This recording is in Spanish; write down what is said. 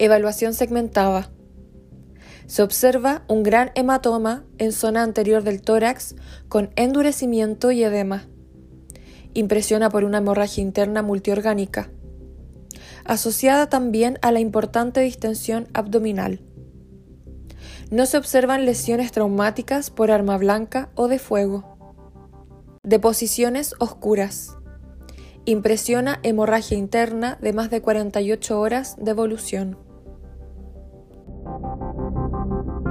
Evaluación segmentada. Se observa un gran hematoma en zona anterior del tórax con endurecimiento y edema. Impresiona por una hemorragia interna multiorgánica, asociada también a la importante distensión abdominal. No se observan lesiones traumáticas por arma blanca o de fuego. Deposiciones oscuras. Impresiona hemorragia interna de más de 48 horas de evolución. Thank you.